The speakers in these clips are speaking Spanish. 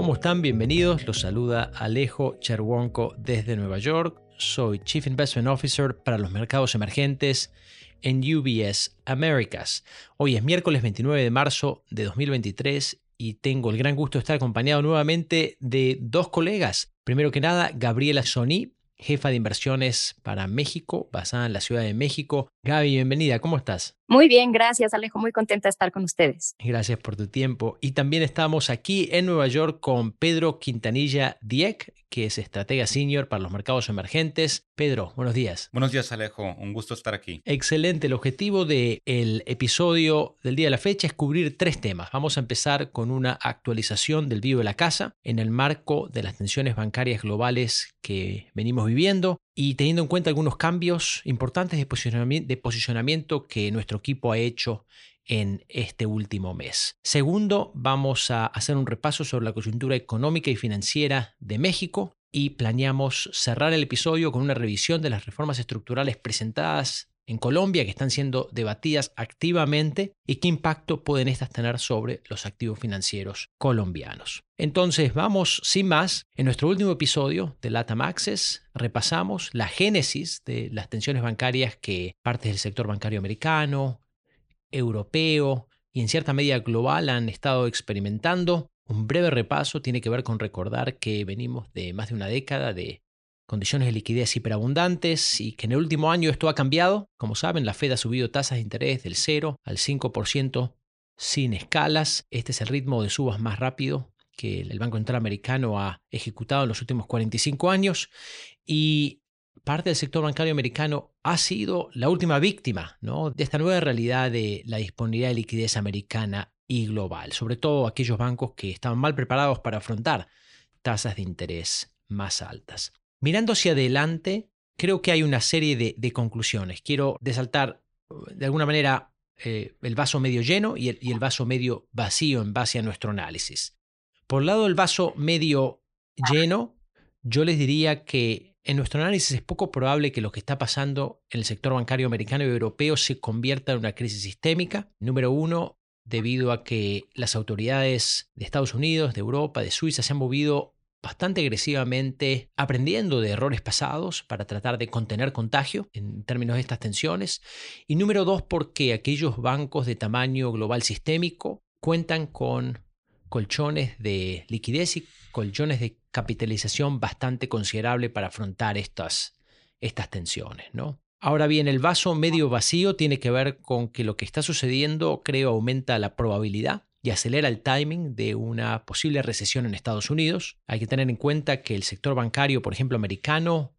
¿Cómo están? Bienvenidos. Los saluda Alejo Cherwonko desde Nueva York. Soy Chief Investment Officer para los mercados emergentes en UBS Americas. Hoy es miércoles 29 de marzo de 2023 y tengo el gran gusto de estar acompañado nuevamente de dos colegas. Primero que nada, Gabriela Sony, jefa de inversiones para México, basada en la Ciudad de México. Gaby, bienvenida, ¿cómo estás? Muy bien, gracias Alejo, muy contenta de estar con ustedes. Gracias por tu tiempo. Y también estamos aquí en Nueva York con Pedro Quintanilla Dieck, que es estratega senior para los mercados emergentes. Pedro, buenos días. Buenos días Alejo, un gusto estar aquí. Excelente, el objetivo del episodio del día de la fecha es cubrir tres temas. Vamos a empezar con una actualización del vivo de la casa en el marco de las tensiones bancarias globales que venimos viviendo y teniendo en cuenta algunos cambios importantes de posicionamiento, que nuestro equipo ha hecho en este último mes. Segundo, vamos a hacer un repaso sobre la coyuntura económica y financiera de México y planeamos cerrar el episodio con una revisión de las reformas estructurales presentadas en Colombia que están siendo debatidas activamente y qué impacto pueden estas tener sobre los activos financieros colombianos. Entonces vamos sin más, en nuestro último episodio de LATAM Access repasamos la génesis de las tensiones bancarias que partes del sector bancario americano, europeo y en cierta medida global han estado experimentando. Un breve repaso tiene que ver con recordar que venimos de más de una década de condiciones de liquidez hiperabundantes y que en el último año esto ha cambiado. Como saben, la Fed ha subido tasas de interés del 0 al 5% sin escalas. Este es el ritmo de subas más rápido que el Banco Central Americano ha ejecutado en los últimos 45 años y parte del sector bancario americano ha sido la última víctima ¿no? de esta nueva realidad de la disponibilidad de liquidez americana y global, sobre todo aquellos bancos que estaban mal preparados para afrontar tasas de interés más altas. Mirando hacia adelante, creo que hay una serie de, conclusiones. Quiero desaltar de alguna manera eh, el vaso medio lleno y el, vaso medio vacío en base a nuestro análisis. Por el lado del vaso medio lleno, yo les diría que en nuestro análisis es poco probable que lo que está pasando en el sector bancario americano y europeo se convierta en una crisis sistémica. Número uno, debido a que las autoridades de Estados Unidos, de Europa, de Suiza se han movido bastante agresivamente aprendiendo de errores pasados para tratar de contener contagio en términos de estas tensiones. Y número dos, porque aquellos bancos de tamaño global sistémico cuentan con colchones de liquidez y colchones de capitalización bastante considerable para afrontar estas, estas tensiones. ¿no? Ahora bien, el vaso medio vacío tiene que ver con que lo que está sucediendo creo aumenta la probabilidad y acelera el timing de una posible recesión en Estados Unidos. Hay que tener en cuenta que el sector bancario, por ejemplo, americano,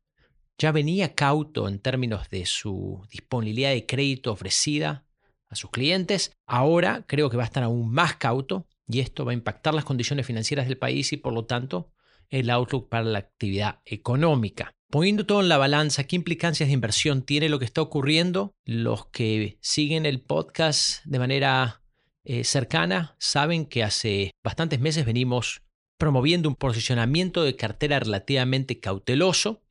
ya venía cauto en términos de su disponibilidad de crédito ofrecida a sus clientes. Ahora creo que va a estar aún más cauto y esto va a impactar las condiciones financieras del país y por lo tanto el outlook para la actividad económica. Poniendo todo en la balanza, ¿qué implicancias de inversión tiene lo que está ocurriendo? Los que siguen el podcast de manera eh, cercana saben que hace bastantes meses venimos promoviendo un posicionamiento de cartera relativamente cauteloso.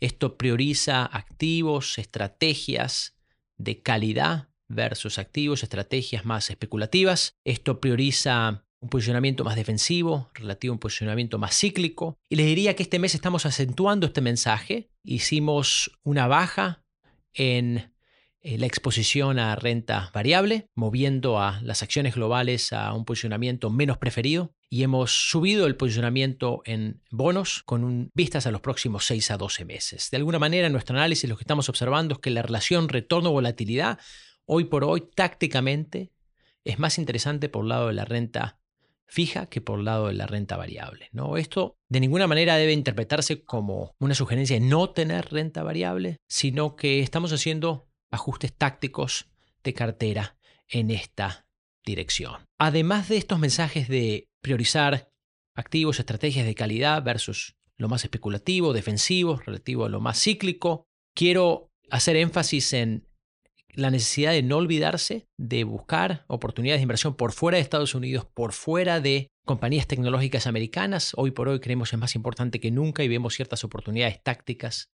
Esto prioriza activos, estrategias de calidad versus activos, estrategias más especulativas. Esto prioriza un posicionamiento más defensivo, relativo a un posicionamiento más cíclico. Y les diría que este mes estamos acentuando este mensaje. Hicimos una baja en la exposición a renta variable, moviendo a las acciones globales a un posicionamiento menos preferido y hemos subido el posicionamiento en bonos con vistas a los próximos 6 a 12 meses. De alguna manera, en nuestro análisis lo que estamos observando es que la relación retorno-volatilidad hoy por hoy tácticamente es más interesante por el lado de la renta fija que por el lado de la renta variable. ¿no? Esto de ninguna manera debe interpretarse como una sugerencia de no tener renta variable, sino que estamos haciendo ajustes tácticos de cartera en esta dirección. Además de estos mensajes de priorizar activos, estrategias de calidad versus lo más especulativo, defensivo, relativo a lo más cíclico, quiero hacer énfasis en la necesidad de no olvidarse de buscar oportunidades de inversión por fuera de Estados Unidos, por fuera de compañías tecnológicas americanas. Hoy por hoy creemos es más importante que nunca y vemos ciertas oportunidades tácticas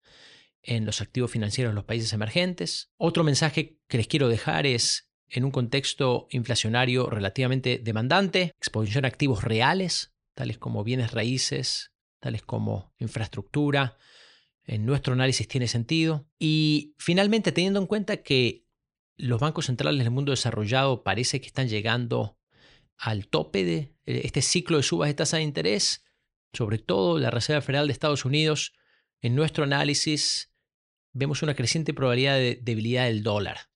en los activos financieros de los países emergentes. Otro mensaje que les quiero dejar es, en un contexto inflacionario relativamente demandante, exposición a activos reales tales como bienes raíces, tales como infraestructura. En nuestro análisis tiene sentido. Y finalmente, teniendo en cuenta que los bancos centrales del mundo desarrollado parece que están llegando al tope de eh, este ciclo de subas de tasa de interés, sobre todo la Reserva Federal de Estados Unidos, en nuestro análisis vemos una creciente probabilidad de debilidad del dólar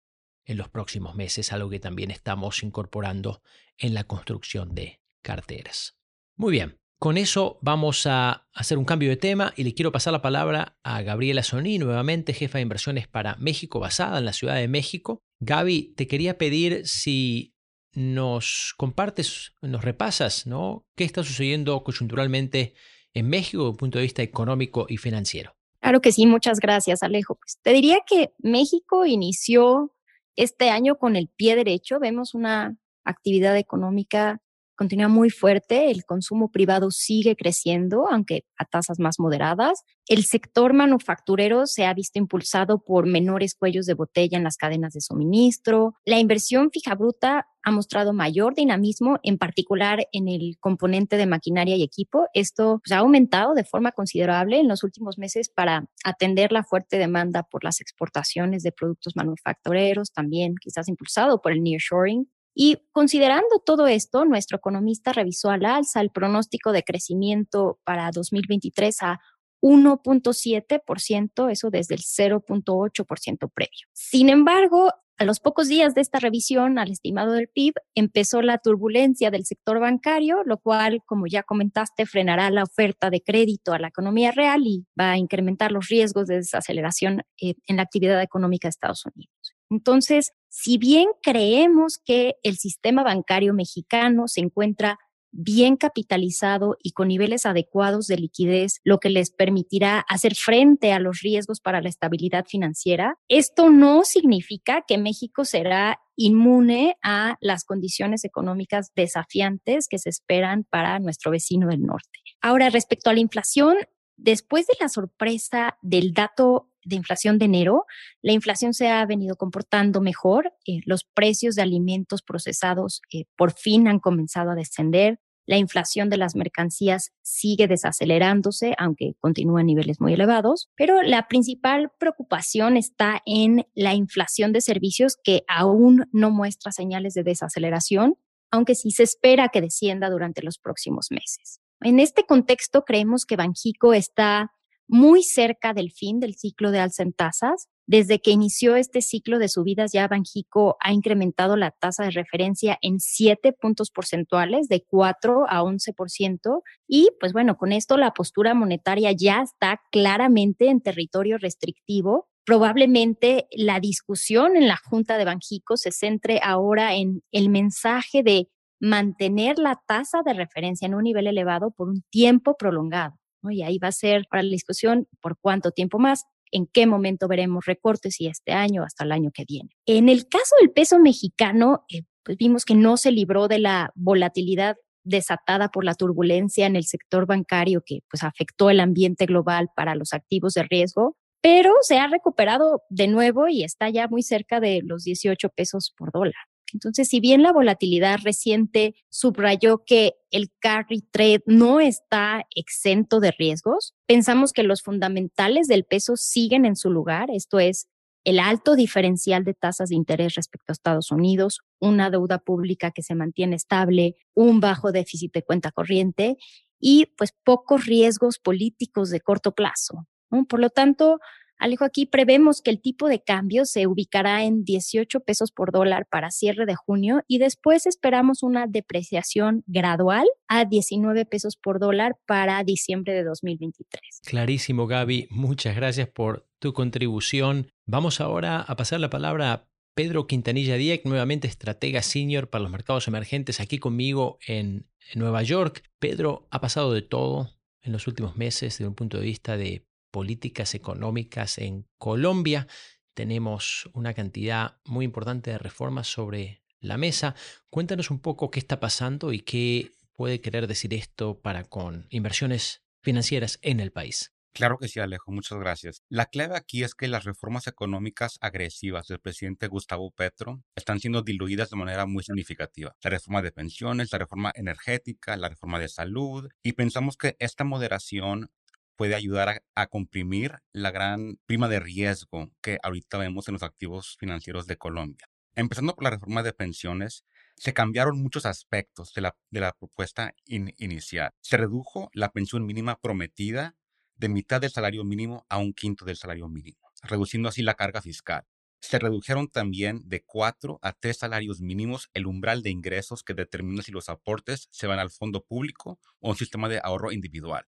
en los próximos meses, algo que también estamos incorporando en la construcción de carteras. Muy bien, con eso vamos a hacer un cambio de tema y le quiero pasar la palabra a Gabriela Soní, nuevamente jefa de inversiones para México, basada en la Ciudad de México. Gaby, te quería pedir si nos compartes, nos repasas, ¿no? ¿Qué está sucediendo coyunturalmente en México desde el punto de vista económico y financiero? Claro que sí, muchas gracias, Alejo. Pues te diría que México inició este año con el pie derecho. Vemos una actividad económica continúa muy fuerte, el consumo privado sigue creciendo, aunque a tasas más moderadas. El sector manufacturero se ha visto impulsado por menores cuellos de botella en las cadenas de suministro. La inversión fija bruta ha mostrado mayor dinamismo, en particular en el componente de maquinaria y equipo. Esto pues, ha aumentado de forma considerable en los últimos meses para atender la fuerte demanda por las exportaciones de productos manufactureros, también quizás impulsado por el nearshoring. Y considerando todo esto, nuestro economista revisó al alza el pronóstico de crecimiento para 2023 a 1.7%, eso desde el 0.8% previo. Sin embargo, a los pocos días de esta revisión al estimado del PIB, empezó la turbulencia del sector bancario, lo cual, como ya comentaste, frenará la oferta de crédito a la economía real y va a incrementar los riesgos de desaceleración eh, en la actividad económica de Estados Unidos. Entonces, si bien creemos que el sistema bancario mexicano se encuentra bien capitalizado y con niveles adecuados de liquidez, lo que les permitirá hacer frente a los riesgos para la estabilidad financiera, esto no significa que México será inmune a las condiciones económicas desafiantes que se esperan para nuestro vecino del norte. Ahora, respecto a la inflación, después de la sorpresa del dato de inflación de enero, la inflación se ha venido comportando mejor, eh, los precios de alimentos procesados eh, por fin han comenzado a descender, la inflación de las mercancías sigue desacelerándose, aunque continúa a niveles muy elevados, pero la principal preocupación está en la inflación de servicios que aún no muestra señales de desaceleración, aunque sí se espera que descienda durante los próximos meses. En este contexto, creemos que Banjico está muy cerca del fin del ciclo de alza en tasas. Desde que inició este ciclo de subidas, ya Banjico ha incrementado la tasa de referencia en 7 puntos porcentuales, de 4 a 11%. Y pues bueno, con esto la postura monetaria ya está claramente en territorio restrictivo. Probablemente la discusión en la Junta de Banjico se centre ahora en el mensaje de mantener la tasa de referencia en un nivel elevado por un tiempo prolongado. Y ahí va a ser para la discusión por cuánto tiempo más, en qué momento veremos recortes y este año hasta el año que viene. En el caso del peso mexicano, eh, pues vimos que no se libró de la volatilidad desatada por la turbulencia en el sector bancario que pues afectó el ambiente global para los activos de riesgo, pero se ha recuperado de nuevo y está ya muy cerca de los 18 pesos por dólar. Entonces, si bien la volatilidad reciente subrayó que el carry trade no está exento de riesgos, pensamos que los fundamentales del peso siguen en su lugar, esto es, el alto diferencial de tasas de interés respecto a Estados Unidos, una deuda pública que se mantiene estable, un bajo déficit de cuenta corriente y pues pocos riesgos políticos de corto plazo. Por lo tanto, Alejo, aquí prevemos que el tipo de cambio se ubicará en 18 pesos por dólar para cierre de junio y después esperamos una depreciación gradual a 19 pesos por dólar para diciembre de 2023. Clarísimo, Gaby. Muchas gracias por tu contribución. Vamos ahora a pasar la palabra a Pedro Quintanilla Dieck, nuevamente estratega senior para los mercados emergentes, aquí conmigo en, Nueva York. Pedro ha pasado de todo en los últimos meses desde un punto de vista de políticas económicas en Colombia. Tenemos una cantidad muy importante de reformas sobre la mesa. Cuéntanos un poco qué está pasando y qué puede querer decir esto para con inversiones financieras en el país. Claro que sí, Alejo, muchas gracias. La clave aquí es que las reformas económicas agresivas del presidente Gustavo Petro están siendo diluidas de manera muy significativa. La reforma de pensiones, la reforma energética, la reforma de salud, y pensamos que esta moderación puede ayudar a, comprimir la gran prima de riesgo que ahorita vemos en los activos financieros de Colombia. Empezando por la reforma de pensiones, se cambiaron muchos aspectos de la, propuesta inicial. Se redujo la pensión mínima prometida de mitad del salario mínimo a un quinto del salario mínimo, reduciendo así la carga fiscal. Se redujeron también de cuatro a tres salarios mínimos el umbral de ingresos que determina si los aportes se van al fondo público o a un sistema de ahorro individual.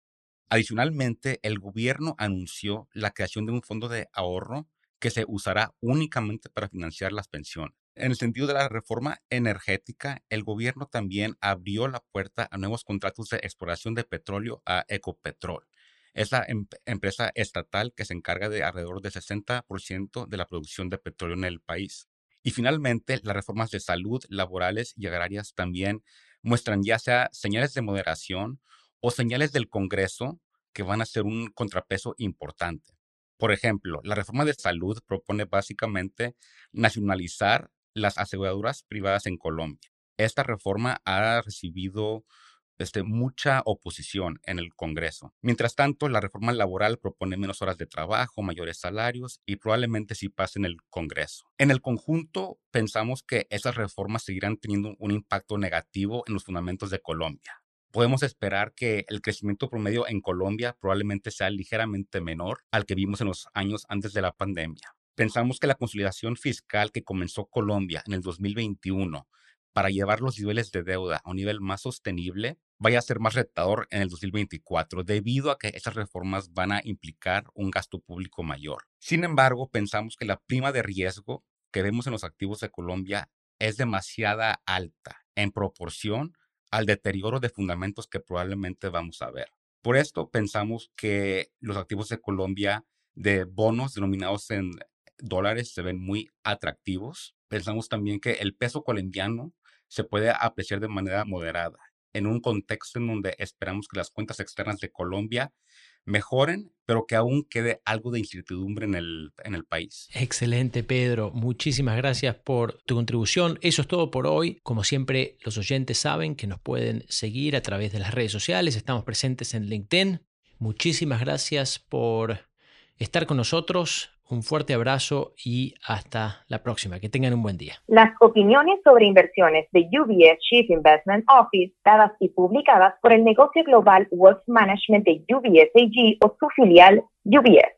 Adicionalmente, el gobierno anunció la creación de un fondo de ahorro que se usará únicamente para financiar las pensiones. En el sentido de la reforma energética, el gobierno también abrió la puerta a nuevos contratos de exploración de petróleo a Ecopetrol, es la em, empresa estatal que se encarga de alrededor del 60% de la producción de petróleo en el país. Y finalmente, las reformas de salud, laborales y agrarias también muestran ya señales de moderación o señales del Congreso que van a ser un contrapeso importante. Por ejemplo, la reforma de salud propone básicamente nacionalizar las aseguradoras privadas en Colombia. Esta reforma ha recibido este, mucha oposición en el Congreso. Mientras tanto, la reforma laboral propone menos horas de trabajo, mayores salarios y probablemente sí pase en el Congreso. En el conjunto, pensamos que esas reformas seguirán teniendo un impacto negativo en los fundamentos de Colombia. Podemos esperar que el crecimiento promedio en Colombia probablemente sea ligeramente menor al que vimos en los años antes de la pandemia. Pensamos que la consolidación fiscal que comenzó Colombia en el 2021 para llevar los niveles de deuda a un nivel más sostenible vaya a ser más retador en el 2024 debido a que esas reformas van a implicar un gasto público mayor. Sin embargo, pensamos que la prima de riesgo que vemos en los activos de Colombia es demasiada alta en proporción al deterioro de fundamentos que probablemente vamos a ver. Por esto pensamos que los activos de Colombia de bonos denominados en dólares se ven muy atractivos. Pensamos también que el peso colombiano se puede apreciar de manera moderada en un contexto en donde esperamos que las cuentas externas de Colombia mejoren, pero que aún quede algo de incertidumbre en el, en el país. Excelente, Pedro. Muchísimas gracias por tu contribución. Eso es todo por hoy. Como siempre, los oyentes saben que nos pueden seguir a través de las redes sociales. Estamos presentes en LinkedIn. Muchísimas gracias por estar con nosotros. Un fuerte abrazo y hasta la próxima. Que tengan un buen día. Las opiniones sobre inversiones de UBS Chief Investment Office, dadas y publicadas por el negocio global Wealth Management de UBS AG o su filial UBS.